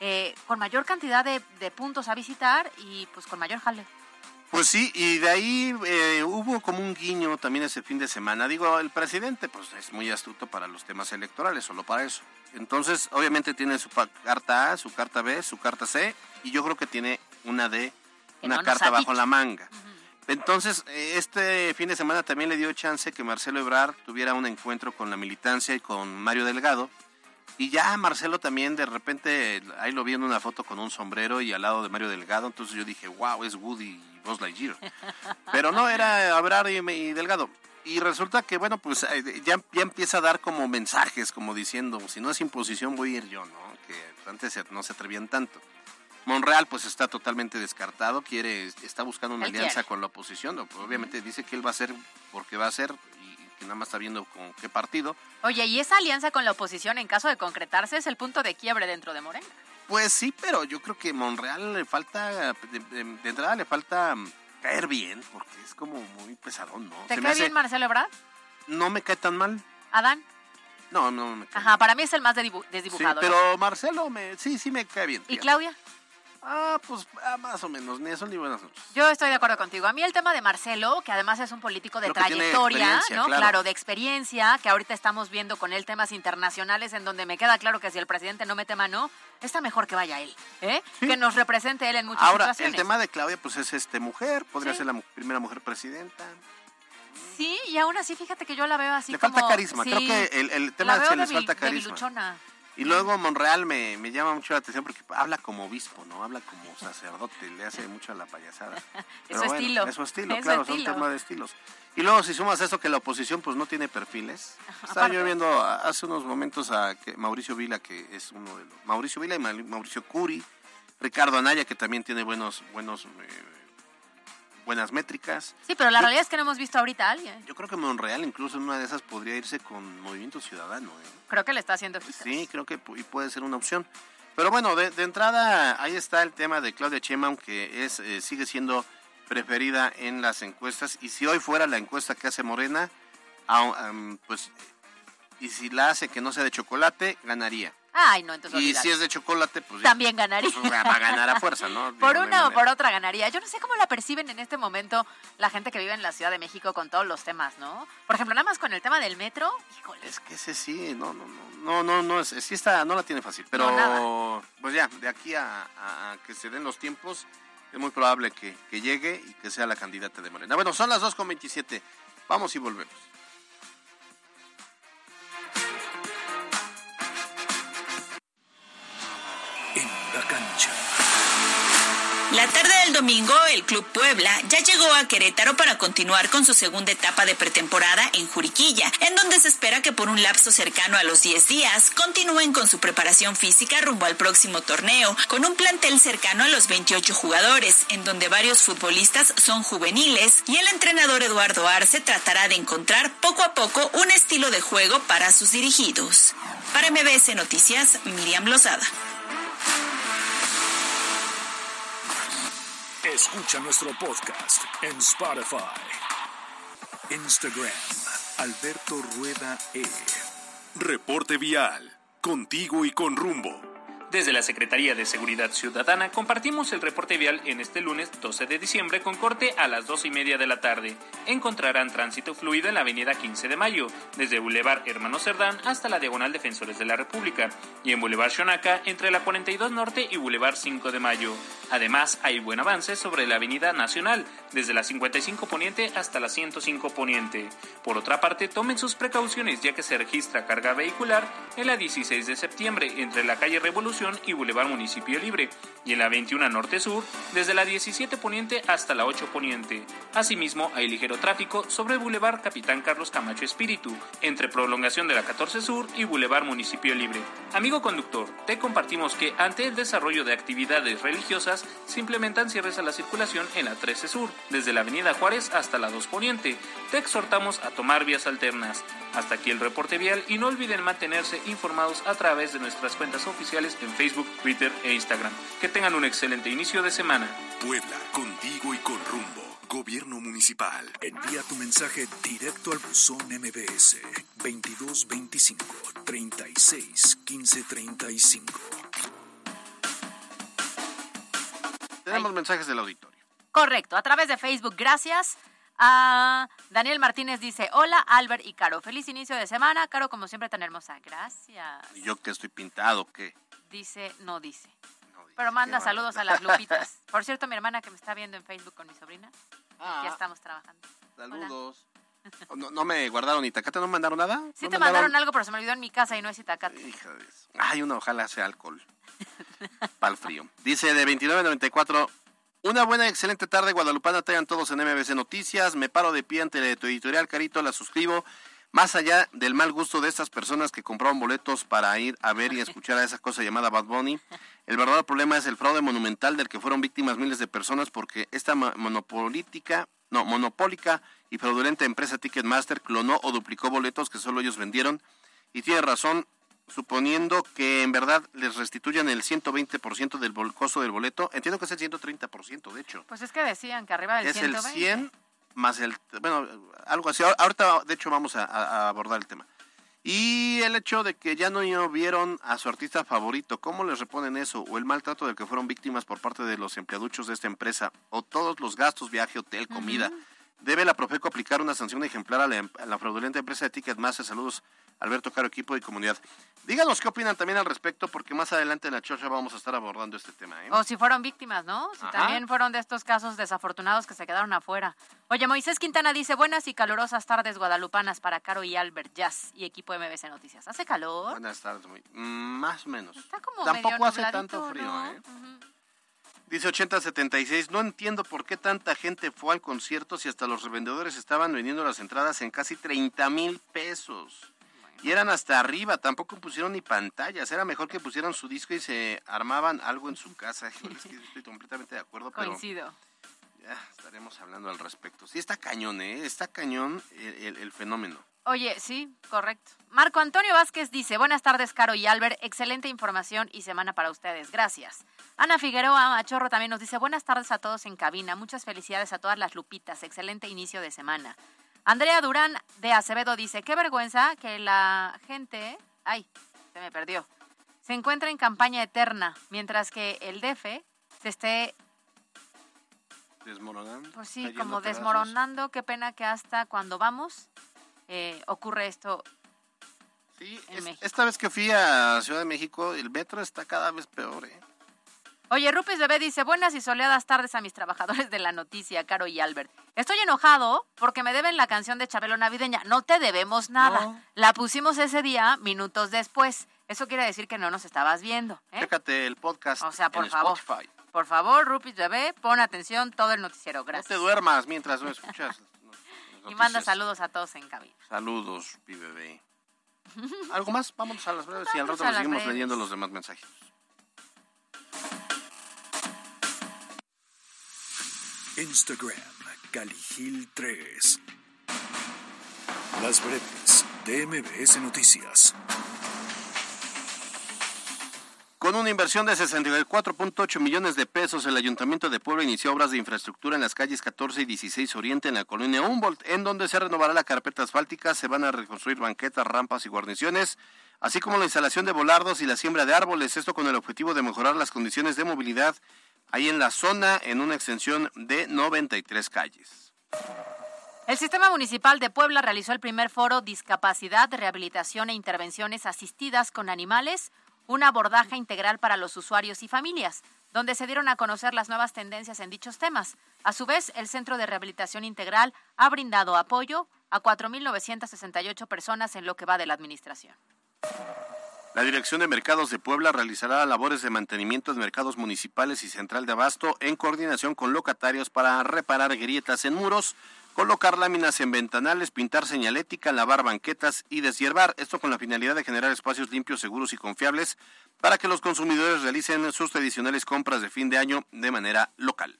eh, con mayor cantidad de, de puntos a visitar y pues con mayor jale. Pues sí, y de ahí eh, hubo como un guiño también ese fin de semana. Digo, el presidente pues es muy astuto para los temas electorales, solo para eso. Entonces, obviamente tiene su carta A, su carta B, su carta C, y yo creo que tiene una D, Que una no carta bajo la manga. Entonces, eh, este fin de semana también le dio chance que Marcelo Ebrard tuviera un encuentro con la militancia y con Mario Delgado. Y ya Marcelo también de repente, ahí lo vi en una foto con un sombrero y al lado de Mario Delgado, entonces yo dije, wow, es Woody Buzz Lightyear. Pero no, era Ebrard y, y Delgado. Y resulta que, bueno, pues eh, ya, ya empieza a dar como mensajes, como diciendo, si no es imposición voy a ir yo, ¿no? Que antes no se atrevían tanto. Monreal pues está totalmente descartado, quiere, está buscando una alianza con la oposición, ¿no? Pues, obviamente dice que él va a ser porque va a ser y que nada más está viendo con qué partido. Oye, y esa alianza con la oposición, en caso de concretarse, es el punto de quiebre dentro de Morena. Pues sí, pero yo creo que Monreal le falta, de, de- de entrada le falta mm, caer bien, porque es como muy pesadón, ¿no? ¿Te Se me cae hace- bien Marcelo Ebrard? No me cae tan mal. Adán. No, no me cae Ajá, para mí es el más dedibu- Sí, desdibujado. ¿no? pero Marcelo me, sí, sí me cae bien. ¿Y fíjate. Claudia? Ah, pues ah, más o menos, ni eso ni buenas noches. Yo estoy de acuerdo contigo. A mí el tema de Marcelo, que además es un político de Creo trayectoria, ¿no? claro. de experiencia, que ahorita estamos viendo con él temas internacionales en donde me queda claro que si el presidente no mete mano, está mejor que vaya él, ¿eh? Que nos represente él en muchas Ahora, situaciones. el tema de Claudia, pues es este mujer, podría Sí. ser la mu- primera mujer presidenta. Sí, y aún así, fíjate que yo la veo así Le como... falta carisma. sí, Creo que el, el tema veo que les falta carisma. Y luego Monreal me, me llama mucho la atención porque habla como obispo, ¿no? Habla como sacerdote, le hace mucho a la payasada. Pero su bueno, estilo. Es su estilo, Es claro, estilo. son temas de estilos. Y luego si sumas eso que la oposición pues no tiene perfiles. Estaba aparte. yo viendo hace unos momentos a que Mauricio Vila, que es uno de los... Mauricio Vila y Ma- Mauricio Curi, Ricardo Anaya, que también tiene buenos, buenos, eh, buenas métricas. Sí, pero la Yo- realidad es que no hemos visto ahorita a alguien. Yo creo que Monreal incluso en una de esas podría irse con Movimiento Ciudadano, ¿eh? Creo que le está haciendo ojitos. Sí, creo que y puede ser una opción. Pero bueno, de, de entrada ahí está el tema de Claudia Sheinbaum que es eh, sigue siendo preferida en las encuestas y si hoy fuera la encuesta que hace Morena, am, pues y si la hace que no sea de chocolate, ganaría. Ay, no, entonces Y si es de chocolate, pues ya, También ganaría. pues, va a ganar a fuerza, ¿no? Por Digo, una o por otra ganaría. Yo no sé cómo la perciben en este momento la gente que vive en la Ciudad de México con todos los temas, ¿no? Por ejemplo, nada más con el tema del metro, híjole. Es que ese sí, no, no, no, no, no, no, es, sí está, no la tiene fácil, pero No, pues ya, de aquí a, a- a que se den los tiempos, es muy probable que, que llegue y que sea la candidata de Morena. Bueno, son las 2.27, vamos y volvemos. La tarde del domingo, el Club Puebla ya llegó a Querétaro para continuar con su segunda etapa de pretemporada en Juriquilla, en donde se espera que por un lapso cercano a los 10 días continúen con su preparación física rumbo al próximo torneo, con un plantel cercano a los 28 jugadores, en donde varios futbolistas son juveniles y el entrenador Eduardo Arce tratará de encontrar poco a poco un estilo de juego para sus dirigidos. Para MBS Noticias, Miriam Lozada. Escucha nuestro podcast en Spotify. Instagram, Alberto Rueda E. Reporte vial, contigo y con rumbo. Desde la Secretaría de Seguridad Ciudadana compartimos el reporte vial en este lunes 12 de diciembre con corte a las 2 y media de la tarde. Encontrarán tránsito fluido en la avenida 15 de Mayo, desde Boulevard Hermano Cerdán hasta la Diagonal Defensores de la República, y en Boulevard Xonaca entre la 42 Norte y Boulevard 5 de Mayo. Además, hay buen avance sobre la Avenida Nacional, desde la 55 Poniente hasta la 105 Poniente. Por otra parte, tomen sus precauciones ya que se registra carga vehicular en la 16 de septiembre entre la calle Revolución y Boulevard Municipio Libre, y en la 21 Norte Sur, desde la 17 Poniente hasta la 8 Poniente. Asimismo, hay ligero tráfico sobre el Boulevard Capitán Carlos Camacho Espíritu, entre prolongación de la 14 Sur y Boulevard Municipio Libre. Amigo conductor, te compartimos que ante el desarrollo de actividades religiosas, se implementan cierres a la circulación en la 13 Sur, desde la Avenida Juárez hasta la 2 Poniente. Te exhortamos a tomar vías alternas. Hasta aquí el reporte vial y no olviden mantenerse informados a través de nuestras cuentas oficiales en Facebook, Twitter e Instagram. Que tengan un excelente inicio de semana. Puebla, contigo y con rumbo. Gobierno Municipal. Envía tu mensaje directo al buzón MBS 2225 36 15 35. Tenemos mensajes del auditorio. Correcto, a través de Facebook, gracias. A Daniel Martínez dice, hola Albert y Caro, feliz inicio de semana. Caro, como siempre, tan hermosa. Gracias. Y yo que estoy pintado, ¿qué? Dice, no dice. Pero manda saludos a las lupitas. Por cierto, mi hermana que me está viendo en Facebook con mi sobrina, Ah. ya estamos trabajando. Saludos. No, no me guardaron ni tacate, ¿no me mandaron nada? Sí ¿No te mandaron algo, pero se me olvidó en mi casa y no es itacate. Hija de eso. Ay, una ojalá sea alcohol. Para el frío. Dice de 29.94. Una buena, excelente tarde, Guadalupana. Tengan todos en MBC Noticias. Me paro de pie ante tu editorial, Carito. La suscribo. Más allá del mal gusto de estas personas que compraron boletos para ir a ver y escuchar a esa cosa llamada Bad Bunny, el verdadero problema es el fraude monumental del que fueron víctimas miles de personas porque esta mo- monopolítica, no, monopólica y fraudulenta empresa Ticketmaster clonó o duplicó boletos que solo ellos vendieron. Y tiene razón, suponiendo que en verdad les restituyan el 120% del costo del boleto. Entiendo que es el 130%, de hecho. Pues es que decían que arriba del Es el 120. 100 más el, bueno, algo así. Ahor- Ahorita, de hecho, vamos a, a- a abordar el tema. Y el hecho de que ya no vieron a su artista favorito, ¿cómo les reponen eso? O el maltrato del que fueron víctimas por parte de los empleaduchos de esta empresa, o todos los gastos, viaje, hotel, comida. Debe la Profeco aplicar una sanción ejemplar a la, em- a la fraudulenta empresa de Ticketmaster. Saludos Alberto Caro, equipo y comunidad. Díganos qué opinan también al respecto, porque más adelante en la chocha vamos a estar abordando este tema. ¿eh? O si fueron víctimas, ¿no? Si Ajá. también fueron de estos casos desafortunados que se quedaron afuera. Oye, Moisés Quintana dice, buenas y calurosas tardes guadalupanas para Caro y Albert Jazz y equipo MBC Noticias. ¿Hace calor? Buenas tardes, muy, más o menos. Está como Tampoco medio hace tanto frío, ¿no? ¿eh? Dice 8076, no entiendo por qué tanta gente fue al concierto si hasta los revendedores estaban vendiendo las entradas en casi 30 mil pesos. Y eran hasta arriba, tampoco pusieron ni pantallas. Era mejor que pusieran su disco y se armaban algo en su casa. Híjole, es que estoy completamente de acuerdo, pero Coincido. ya estaremos hablando al respecto. Sí, está cañón, ¿eh? Está cañón el, el- el fenómeno. Oye, sí, correcto. Marco Antonio Vázquez dice, buenas tardes, Caro y Albert, excelente información y semana para ustedes, gracias. Ana Figueroa Machorro también nos dice, buenas tardes a todos en cabina, muchas felicidades a todas las lupitas, excelente inicio de semana. Andrea Durán de Acevedo dice, qué vergüenza que la gente, ay, se me perdió, se encuentra en campaña eterna, mientras que el DF se esté, Desmoronando. pues sí, como pedazos. desmoronando, qué pena que hasta cuando vamos eh, ocurre esto Sí, en es- México. esta vez que fui a Ciudad de México, el metro está cada vez peor, ¿eh? Oye, Rupis Bebé dice, buenas y soleadas tardes a mis trabajadores de la noticia, Caro y Albert. Estoy enojado porque me deben la canción de Chabelo Navideña. No te debemos nada. No. La pusimos ese día, minutos después. Eso quiere decir que no nos estabas viendo. ¿eh? Chécate el podcast O sea, por en favor. Spotify. Por favor, Rupis Bebé, pon atención todo el noticiero. No Gracias. te duermas mientras no escuchas. y manda saludos a todos en cabina. Saludos, mi bebé. ¿Algo más? Vámonos a las breves y al Vamos rato nos seguimos breves. leyendo los demás mensajes. Instagram, Caligil 3. Las breves de MBS Noticias. Con una inversión de 64.8 millones de pesos, el Ayuntamiento de Puebla inició obras de infraestructura en las calles 14 y 16 Oriente en la colonia Humboldt, en donde se renovará la carpeta asfáltica, se van a reconstruir banquetas, rampas y guarniciones, así como la instalación de volardos y la siembra de árboles, esto con el objetivo de mejorar las condiciones de movilidad ahí en la zona, en una extensión de 93 calles. El Sistema Municipal de Puebla realizó el primer foro Discapacidad, Rehabilitación e Intervenciones Asistidas con Animales, un abordaje integral para los usuarios y familias, donde se dieron a conocer las nuevas tendencias en dichos temas. A su vez, el Centro de Rehabilitación Integral ha brindado apoyo a 4.968 personas en lo que va de la administración. La Dirección de Mercados de Puebla realizará labores de mantenimiento de mercados municipales y central de abasto en coordinación con locatarios para reparar grietas en muros, colocar láminas en ventanales, pintar señalética, lavar banquetas y deshiervar. Esto con la finalidad de generar espacios limpios, seguros y confiables para que los consumidores realicen sus tradicionales compras de fin de año de manera local.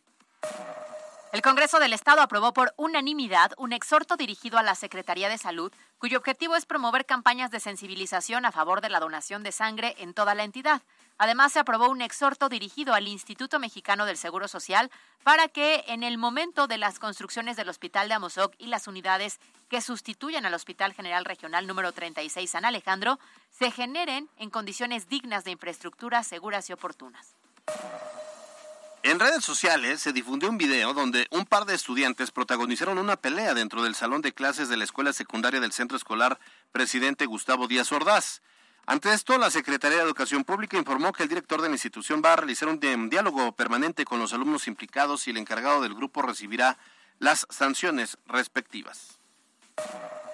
El Congreso del Estado aprobó por unanimidad un exhorto dirigido a la Secretaría de Salud, cuyo objetivo es promover campañas de sensibilización a favor de la donación de sangre en toda la entidad. Además, se aprobó un exhorto dirigido al Instituto Mexicano del Seguro Social para que en el momento de las construcciones del Hospital de Amozoc y las unidades que sustituyen al Hospital General Regional número 36 San Alejandro se generen en condiciones dignas de infraestructura seguras y oportunas. En redes sociales se difundió un video donde un par de estudiantes protagonizaron una pelea dentro del salón de clases de la escuela secundaria del centro escolar Presidente Gustavo Díaz Ordaz. Ante esto, la Secretaría de Educación Pública informó que el director de la institución va a realizar un di- diálogo permanente con los alumnos implicados y el encargado del grupo recibirá las sanciones respectivas.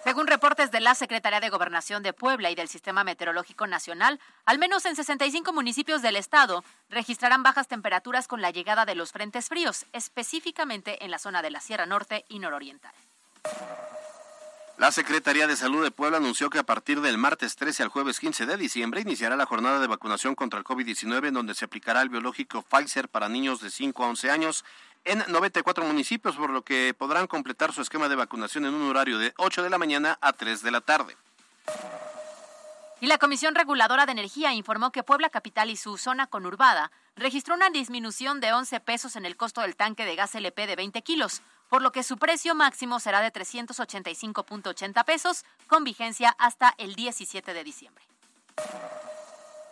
Según reportes de la Secretaría de Gobernación de Puebla y del Sistema Meteorológico Nacional, al menos en 65 municipios del estado registrarán bajas temperaturas con la llegada de los frentes fríos, específicamente en la zona de la Sierra Norte y Nororiental. La Secretaría de Salud de Puebla anunció que a partir del martes 13 al jueves 15 de diciembre iniciará la jornada de vacunación contra el COVID-19 en donde se aplicará el biológico Pfizer para niños de 5 a 11 años en 94 municipios, por lo que podrán completar su esquema de vacunación en un horario de 8 de la mañana a 3 de la tarde. Y la Comisión Reguladora de Energía informó que Puebla Capital y su zona conurbada registró una disminución de 11 pesos en el costo del tanque de gas LP de 20 kilos, por lo que su precio máximo será de 385.80 pesos, con vigencia hasta el 17 de diciembre.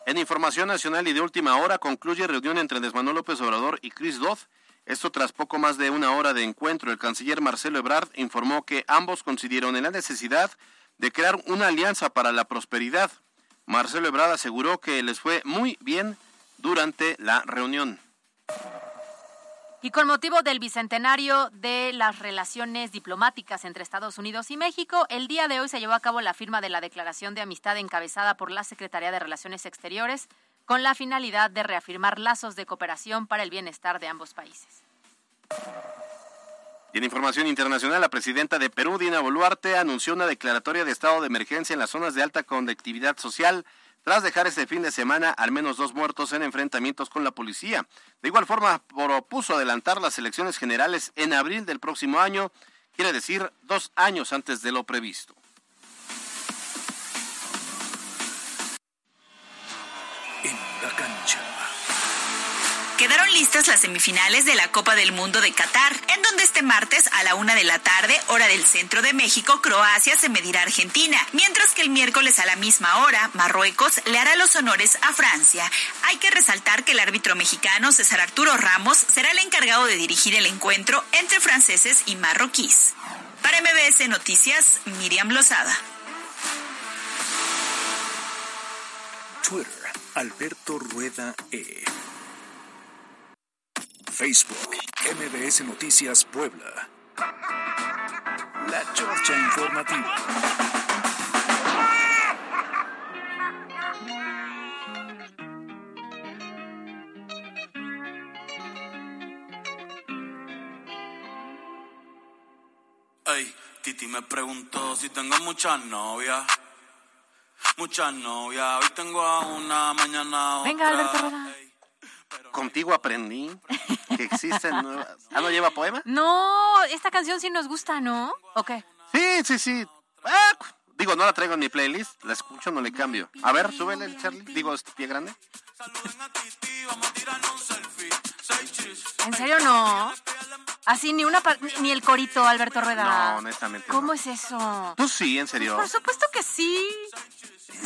En información nacional y de última hora concluye reunión entre Andrés Manuel López Obrador y Chris Dodd. Esto tras poco más de una hora de encuentro. El canciller Marcelo Ebrard informó que ambos coincidieron en la necesidad de crear una alianza para la prosperidad. Marcelo Ebrard aseguró que les fue muy bien durante la reunión. Y con motivo del bicentenario de las relaciones diplomáticas entre Estados Unidos y México, el día de hoy se llevó a cabo la firma de la Declaración de Amistad encabezada por la Secretaría de Relaciones Exteriores con la finalidad de reafirmar lazos de cooperación para el bienestar de ambos países. Y en información internacional, la presidenta de Perú, Dina Boluarte, anunció una declaratoria de estado de emergencia en las zonas de alta conectividad social tras dejar este fin de semana al menos dos muertos en enfrentamientos con la policía. De igual forma, propuso adelantar las elecciones generales en abril del próximo año, quiere decir dos años antes de lo previsto. Quedaron listas las semifinales de la Copa del Mundo de Qatar, en donde este martes a la una de la tarde, hora del centro de México, Croacia se medirá a Argentina, mientras que el miércoles a la misma hora, Marruecos le hará los honores a Francia. Hay que resaltar que el árbitro mexicano César Arturo Ramos será el encargado de dirigir el encuentro entre franceses y marroquíes. Para MBS Noticias, Miriam Lozada. Twitter, Alberto Rueda E. Facebook, MBS Noticias Puebla. La Chorcha Informativa. Ey, Titi me preguntó si tengo muchas novias. Muchas novias. Hoy tengo a una, mañana a otra. Venga, Alberto Rueda. Contigo aprendí que existen nuevas... ¿Ah, no lleva poema? No, esta canción sí nos gusta, ¿no? ¿O qué? Sí, sí, sí. Ah, digo, no la traigo en mi playlist, la escucho, no le cambio. A ver, súbele el Charlie. Digo, este pie grande. ¿En serio no? Así ni una ni el corito, Alberto Rueda. No, honestamente. no. ¿Cómo es eso? Tú sí, en serio. Por supuesto que sí.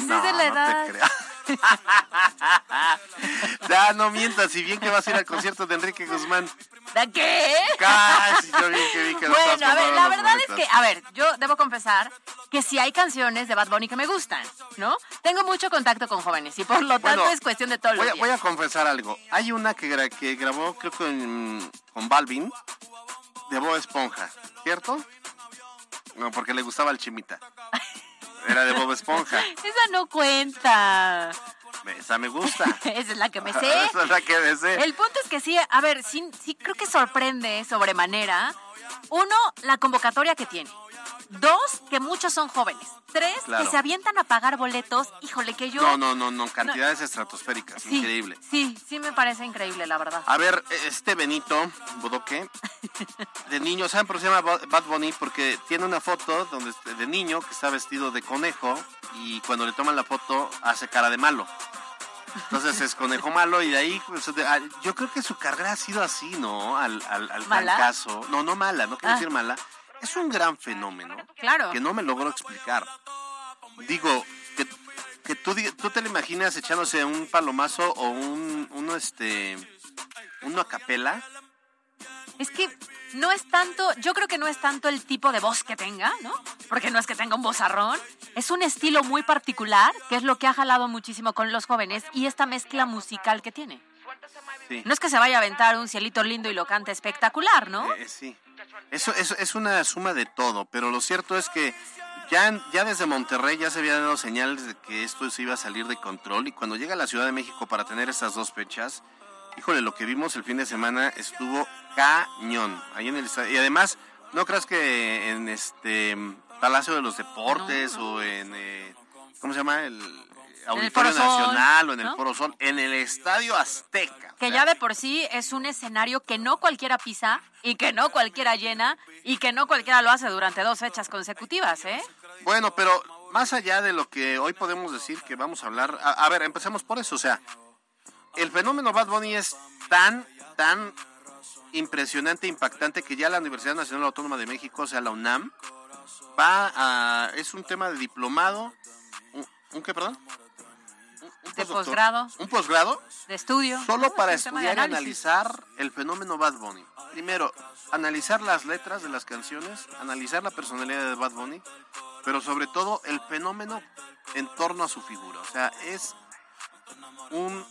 No, es de la no edad. te creas. ya, no mientas, si bien que vas a ir al concierto de Enrique Guzmán. ¿De qué? Casi, yo bien que vi que Bueno, a ver, la verdad es que, a ver, yo debo confesar que sí hay canciones de Bad Bunny que me gustan, ¿no? Tengo mucho contacto con jóvenes y por lo tanto Bueno, es cuestión de todos Voy voy a confesar algo. Hay una que, gra- que grabó, creo que con, con Balvin, de Bob Esponja, ¿cierto? No, porque le gustaba el chimita. Era de Bob Esponja. Esa no cuenta. Esa me gusta. Esa es la que me sé. Esa es la que me sé. El punto es que sí, a ver, sí, sí creo que sorprende sobremanera. Uno, la convocatoria que tiene. Dos, que muchos son jóvenes. Tres, Claro. que se avientan a pagar boletos. Híjole, que yo... No, no, no, no, cantidades estratosféricas, Sí, increíble. Sí, sí me parece increíble, la verdad. A ver, este Benito Bodoque, de niño, ¿saben por qué se llama Bad Bunny? Porque tiene una foto donde de niño que está vestido de conejo y cuando le toman la foto hace cara de malo. Entonces es conejo malo y de ahí, pues, yo creo que su carrera ha sido así, ¿no? Al, al, al ¿Mala? fracaso. No, no mala, no quiero Ah. decir mala. Es un gran fenómeno Claro. que no me logro explicar. Digo, que, que tú, tú te lo imaginas echándose un palomazo o un, uno, este, una capela. Es que no es tanto, yo creo que no es tanto el tipo de voz que tenga, ¿no? Porque no es que tenga un vozarrón, es un estilo muy particular, que es lo que ha jalado muchísimo con los jóvenes y esta mezcla musical que tiene. Sí. No es que se vaya a aventar un cielito lindo y lo cante espectacular, ¿no? Eh, sí. Eso, eso es una suma de todo, pero lo cierto es que ya, ya desde Monterrey ya se habían dado señales de que esto se iba a salir de control y cuando llega a la Ciudad de México para tener estas dos fechas, híjole, lo que vimos el fin de semana estuvo cañón. Ahí en el. Y además, no creas que en este Palacio de los Deportes o en, eh, ¿cómo se llama? El Auditorio Nacional o en el ¿no? Foro Sol, en el Estadio Azteca. Que ya de por sí es un escenario que no cualquiera pisa y que no cualquiera llena y que no cualquiera lo hace durante dos fechas consecutivas, ¿eh? Bueno, pero más allá de lo que hoy podemos decir que vamos a hablar, a, a ver, empecemos por eso, o sea, el fenómeno Bad Bunny es tan, tan impresionante, impactante que ya la Universidad Nacional Autónoma de México, o sea, la UNAM, va a, es un tema de diplomado, un, ¿un qué, perdón? De posgrado. Un posgrado De estudio. solo ¿no? para Es estudiar y analizar el fenómeno Bad Bunny. Primero, analizar las letras de las canciones, analizar la personalidad de Bad Bunny pero sobre todo el fenómeno en torno a su figura. O sea, es un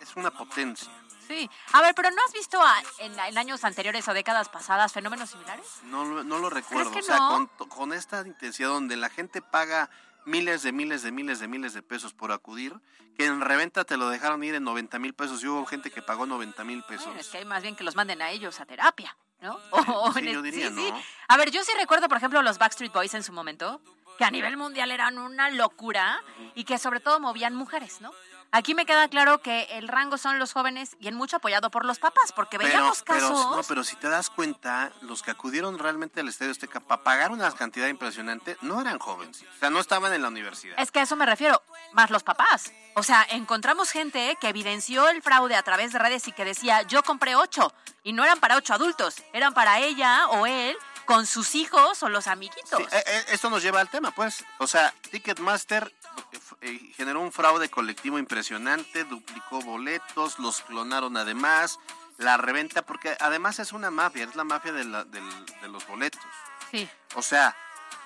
es una potencia. Sí. A ver, pero ¿no has visto a- en, en años anteriores o décadas pasadas fenómenos similares? No, lo- no lo recuerdo. que o sea, no? con, con esta intensidad donde la gente paga miles de miles de miles de miles de pesos por acudir, que en reventa te lo dejaron ir en 90 mil pesos y hubo gente que pagó 90 mil pesos. Bueno, es que hay más bien que los manden a ellos a terapia, ¿no? O sí, en el- yo diría, ¿no? A ver, yo sí recuerdo, por ejemplo, los Backstreet Boys en su momento, que a nivel mundial eran una locura y que sobre todo movían mujeres, ¿no? Aquí me queda claro que el rango son los jóvenes y en mucho apoyado por los papás, porque Pero, veíamos pero, casos... no, pero si te das cuenta, los que acudieron realmente al Estadio Azteca para pagar una cantidad impresionante no eran jóvenes. O sea, no estaban en la universidad. Es que a eso me refiero, más los papás. O sea, encontramos gente que evidenció el fraude a través de redes y que decía, yo compré ocho, y no eran para ocho adultos, eran para ella o él con sus hijos o los amiguitos. Sí, eh, eh, esto nos lleva al tema, pues. O sea, Ticketmaster eh, generó un fraude colectivo impresionante, duplicó boletos, los clonaron además, la reventa, porque además es una mafia, es la mafia de, la- de los boletos. Sí. O sea,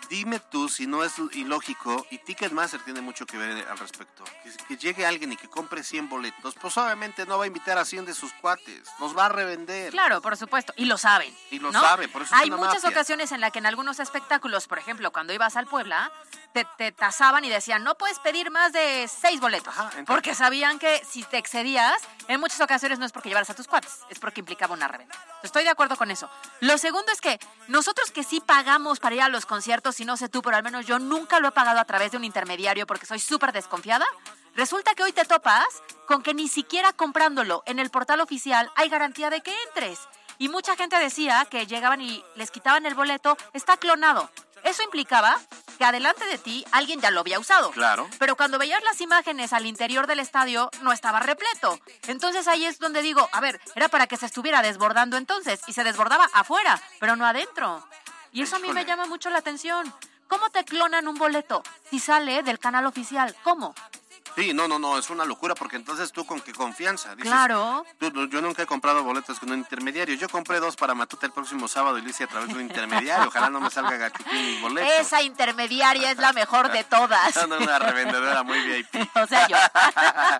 dime tú si no es ilógico, y Ticketmaster tiene mucho que ver al respecto, que, que llegue alguien y que compre 100 boletos, pues obviamente no va a invitar a 100 de sus cuates, los va a revender. Claro, por supuesto, y lo saben. Y lo ¿no? sabe, por eso es Hay muchas mafia. ocasiones en las que en algunos espectáculos, por ejemplo, cuando ibas al Puebla, te, te tasaban y decían, no puedes pedir más de seis boletos, porque sabían que si te excedías, en muchas ocasiones no es porque llevaras a tus cuates, es porque implicaba una reventa. Estoy de acuerdo con eso. Lo segundo es que nosotros que sí pagamos para ir a los conciertos, y no sé tú, pero al menos yo nunca lo he pagado a través de un intermediario porque soy súper desconfiada, resulta que hoy te topas con que ni siquiera comprándolo en el portal oficial hay garantía de que entres. Y mucha gente decía que llegaban y les quitaban el boleto, está clonado. Eso implicaba que adelante de ti alguien ya lo había usado. Claro. Pero cuando veías las imágenes al interior del estadio, no estaba repleto. Entonces ahí es donde digo, a ver, era para que se estuviera desbordando entonces, y se desbordaba afuera, pero no adentro. Y eso a mí me llama mucho la atención. ¿Cómo te clonan un boleto si sale del canal oficial? ¿Cómo? Sí, no, no, no, es una locura porque entonces tú con qué confianza. Dices, Claro. tú- yo nunca he comprado boletos con un intermediario. Yo compré dos para Matute el próximo sábado y lo hice a través de un intermediario. Ojalá no me salga gachuquín mi boleto. Esa intermediaria es la mejor de todas. Son una revendedora muy VIP. o sea, yo.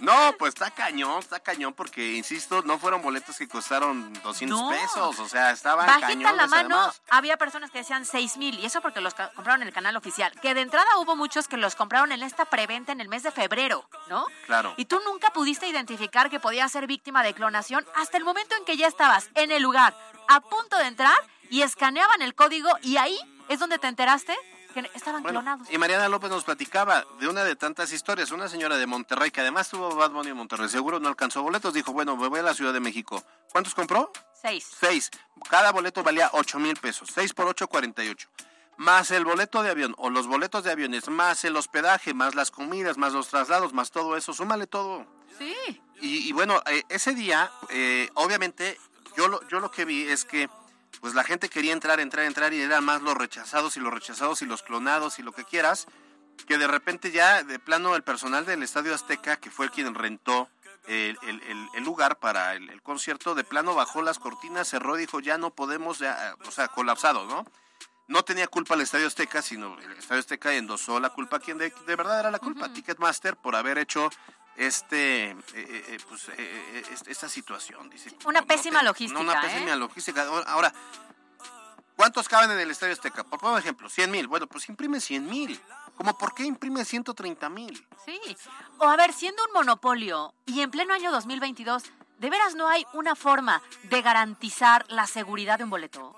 No, pues está cañón, está cañón porque, insisto, no fueron boletos que costaron 200 No. pesos. O sea, estaban Bajita cañones la mano, además. había personas que decían seis mil y eso porque los compraron en el canal oficial. Que de entrada hubo muchos que los compraron en esta preventa en el mes de febrero, ¿no? Claro. Y tú nunca pudiste identificar que podías ser víctima de clonación hasta el momento en que ya estabas en el lugar, a punto de entrar y escaneaban el código y ahí es donde te enteraste que estaban Bueno, clonados. y Mariana López nos platicaba de una de tantas historias, una señora de Monterrey que además tuvo Bad Bunny en Monterrey, seguro no alcanzó boletos, dijo, bueno, me voy a la Ciudad de México. ¿Cuántos compró? Seis. Seis. Cada boleto valía ocho mil pesos. Seis por ocho, cuarenta y ocho. Más el boleto de avión o los boletos de aviones, más el hospedaje, más las comidas, más los traslados, más todo eso, súmale todo. Sí. Y, y bueno, eh, ese día, eh, obviamente, yo lo, yo lo que vi es que pues la gente quería entrar, entrar, entrar y eran más los rechazados y los rechazados y los clonados y lo que quieras, que de repente ya de plano el personal del Estadio Azteca, que fue quien rentó el, el- el- el lugar para el, el concierto, de plano bajó las cortinas, cerró y dijo ya no podemos, ya, o sea, colapsado, ¿no? No tenía culpa el Estadio Azteca, sino el Estadio Azteca endosó la culpa a quien de, de verdad era la culpa, Ticketmaster, por haber hecho este eh, eh, eh, pues, eh, eh, est- esta situación. Dice, Una no, no pésima te- logística, no, una pésima logística. Ahora, ¿cuántos caben en el Estadio Azteca? Por poner ejemplo, 100 mil. Bueno, pues imprime 100 mil. ¿Cómo por qué imprime 130 mil? Sí. O a ver, siendo un monopolio y en pleno año 2022, ¿de veras no hay una forma de garantizar la seguridad de un boleto?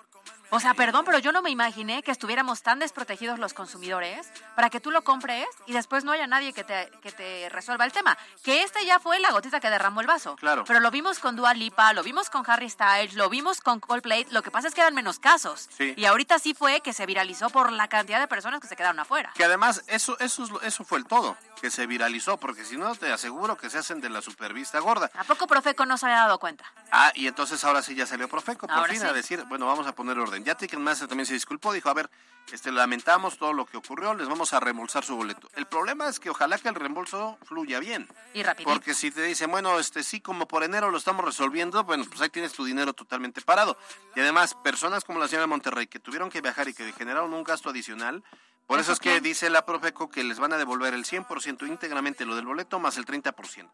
O sea, perdón, pero yo no me imaginé que estuviéramos tan desprotegidos los consumidores para que tú lo compres y después no haya nadie que te, que te resuelva el tema. Que este ya fue la gotita que derramó el vaso. Claro. Pero lo vimos con Dua Lipa, lo vimos con Harry Styles, lo vimos con Coldplay. Lo que pasa es que eran menos casos. Sí. Y ahorita sí fue que se viralizó por la cantidad de personas que se quedaron afuera. Que además, eso, eso, eso fue el todo, que se viralizó, porque si no, te aseguro que se hacen de la supervista gorda. ¿A poco Profeco no se había dado cuenta? Ah, y entonces ahora sí ya salió Profeco, por Ahora fin, sí. a decir, bueno, vamos a poner orden. Ya Ticketmaster también se disculpó, dijo, a ver, este, lamentamos todo lo que ocurrió, les vamos a reembolsar su boleto. El problema es que ojalá que el reembolso fluya bien. Y rápido. Porque si te dicen, bueno, este sí, como por enero lo estamos resolviendo, bueno, pues ahí tienes tu dinero totalmente parado. Y además, personas como la señora Monterrey que tuvieron que viajar y que generaron un gasto adicional, por eso, ¿Eso es que qué? dice la Profeco que les van a devolver el 100% íntegramente lo del boleto más el 30%.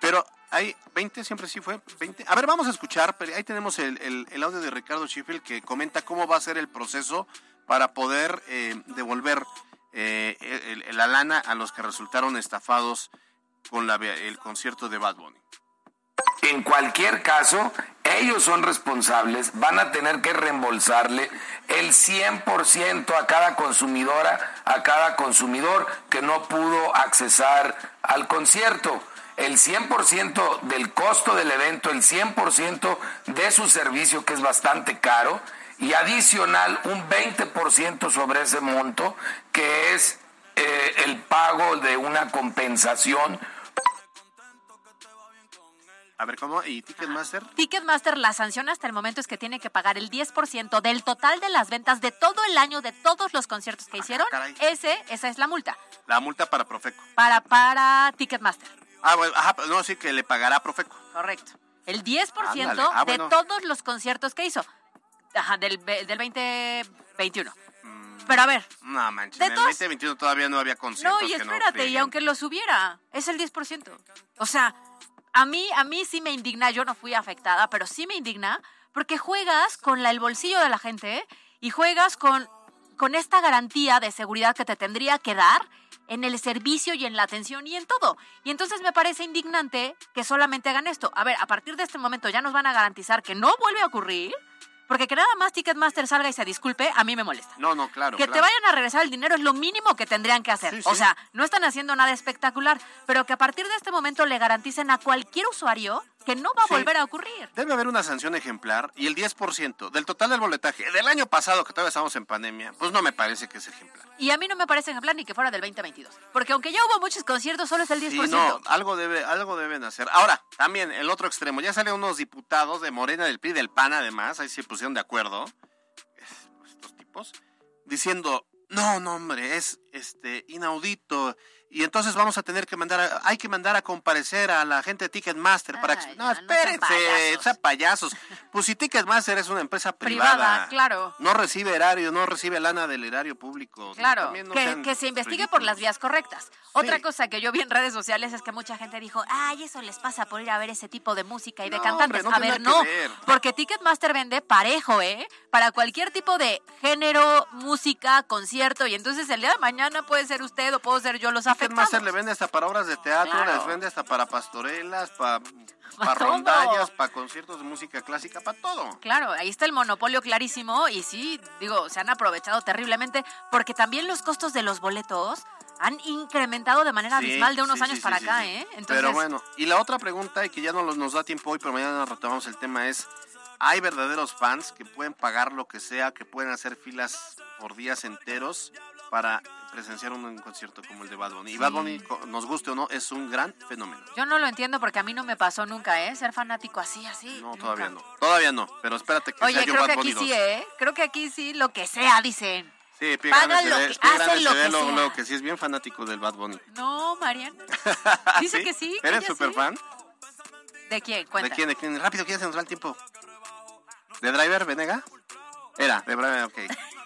Pero hay 20, siempre sí fue 20. A ver, vamos a escuchar, pero ahí tenemos el, el- el audio de Ricardo Schiffel que comenta cómo va a ser el proceso para poder eh, devolver eh, el- el- la lana a los que resultaron estafados con la, el concierto de Bad Bunny. En cualquier caso, ellos son responsables, van a tener que reembolsarle el 100% a cada consumidora, a cada consumidor que no pudo accesar al concierto. El 100% del costo del evento, el 100% de su servicio, que es bastante caro, y adicional un 20% sobre ese monto, que es eh, el pago de una compensación A ver, ¿cómo? ¿Y Ticketmaster? Ticketmaster la sanción hasta el momento es que tiene que pagar el 10% del total de las ventas de todo el año de todos los conciertos que hicieron. caray. Ese, esa es la multa La multa para Profeco. para para Ticketmaster. Ah, bueno, ajá, no, sí que le pagará a Profeco. Correcto. El 10% Ándale. Ah, de todos los conciertos que hizo. Ajá, del, del 2021. Mm. Pero a ver, No, manches, De en el todos- 2021 todavía no había conciertos. no, y que espérate, y aunque lo subiera, es el 10%. O sea, a mí, a mí sí me indigna, yo no fui afectada, pero sí me indigna porque juegas con el bolsillo de la gente ¿eh? y juegas con, con esta garantía de seguridad que te tendría que dar en el servicio y en la atención y en todo. Y entonces me parece indignante que solamente hagan esto. A ver, a partir de este momento ya nos van a garantizar que no vuelve a ocurrir, porque que nada más Ticketmaster salga y se disculpe, a mí me molesta. No, no, claro. Que te vayan a regresar el dinero es lo mínimo que tendrían que hacer. Sí, O sí. sea, no están haciendo nada espectacular, pero que a partir de este momento le garanticen a cualquier usuario que no va a Sí. volver a ocurrir. Debe haber una sanción ejemplar y el 10% del total del boletaje del año pasado, que todavía estamos en pandemia, pues no me parece que es ejemplar. Y a mí no me parece ejemplar ni que fuera del 2022. Porque aunque ya hubo muchos conciertos, solo es el 10%. Sí, no, algo, debe, algo deben hacer. Ahora, también el otro extremo, ya salen unos diputados de Morena, del PRI, del PAN, además, ahí se pusieron de acuerdo, es- estos tipos, diciendo, no, no, hombre, es este inaudito, y entonces vamos a tener que mandar, a- hay que mandar a comparecer a la gente de Ticketmaster para que... No, ya, no espérense, payasos. payasos. Pues si Ticketmaster es una empresa privada, Privada, claro. no recibe erario, no recibe lana del erario público. Claro, no que, que se investigue por las vías correctas. Otra cosa que yo vi en redes sociales es que mucha gente dijo, ay, eso les pasa por ir a ver ese tipo de música y de cantantes. hombre, a ver, no, ver. porque Ticketmaster vende parejo, ¿eh? Para cualquier tipo de género, música, concierto, y entonces el día de mañana puede ser usted o puedo ser yo los afectados. Ticketmaster le vende hasta para obras de teatro, Claro. les vende hasta para pastorelas, para, Pa' todo. rondallas, para conciertos de música clásica, para todo. Claro, ahí está el monopolio clarísimo y sí, digo, se han aprovechado terriblemente porque también los costos de los boletos han incrementado de manera Sí, abismal de unos sí, años sí, para acá. ¿eh? Entonces, Pero bueno, y la otra pregunta, y que ya no nos da tiempo hoy, pero mañana retomamos el tema, es, ¿hay verdaderos fans que pueden pagar lo que sea, que pueden hacer filas por días enteros para presenciar un, concierto como el de Bad Bunny? Y Bad Sí. Bunny, nos guste o no, es un gran fenómeno. Yo no lo entiendo porque a mí no me pasó nunca, ¿eh? Ser fanático así, así. No, nunca. todavía no. Todavía no, pero espérate que Oye, sea yo creo Bad que Bunny aquí 2. sí, ¿eh? Creo que aquí sí, lo que sea, dicen. Sí, Paga lo que- hace lo que luego, sea. luego que sí es bien fanático del Bad Bunny. No, Marian. Dice que sí. que ¿Eres ella super sí. fan? ¿De quién? Cuenta. ¿De quién? ¿De quién? Rápido, ¿quién se nos va el tiempo? ¿De Driver, Venega? Era, de Driver, ok.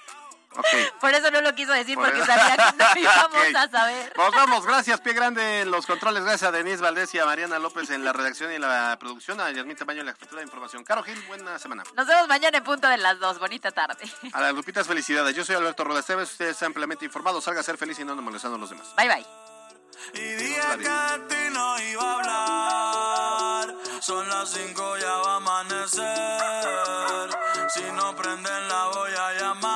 Por eso no lo quiso decir, Por porque eso. sabía que no íbamos a saber. Nos vamos, gracias Pie Grande en los controles, gracias a Denise Valdés y a Mariana López en la redacción y la producción, a Yasmín Tamaño en la escritura de información. Caro Gil, buena semana. Nos vemos mañana en punto de las dos. Bonita tarde. A las Lupitas, felicidades. Yo soy Alberto Rodas Esteves, ustedes están ampliamente informados, salga a ser feliz y no ande molestando a los demás. Bye, bye. Y dije que a ti no iba a hablar. Son las cinco, ya va a amanecer. Si no prenden, la voy a llamar.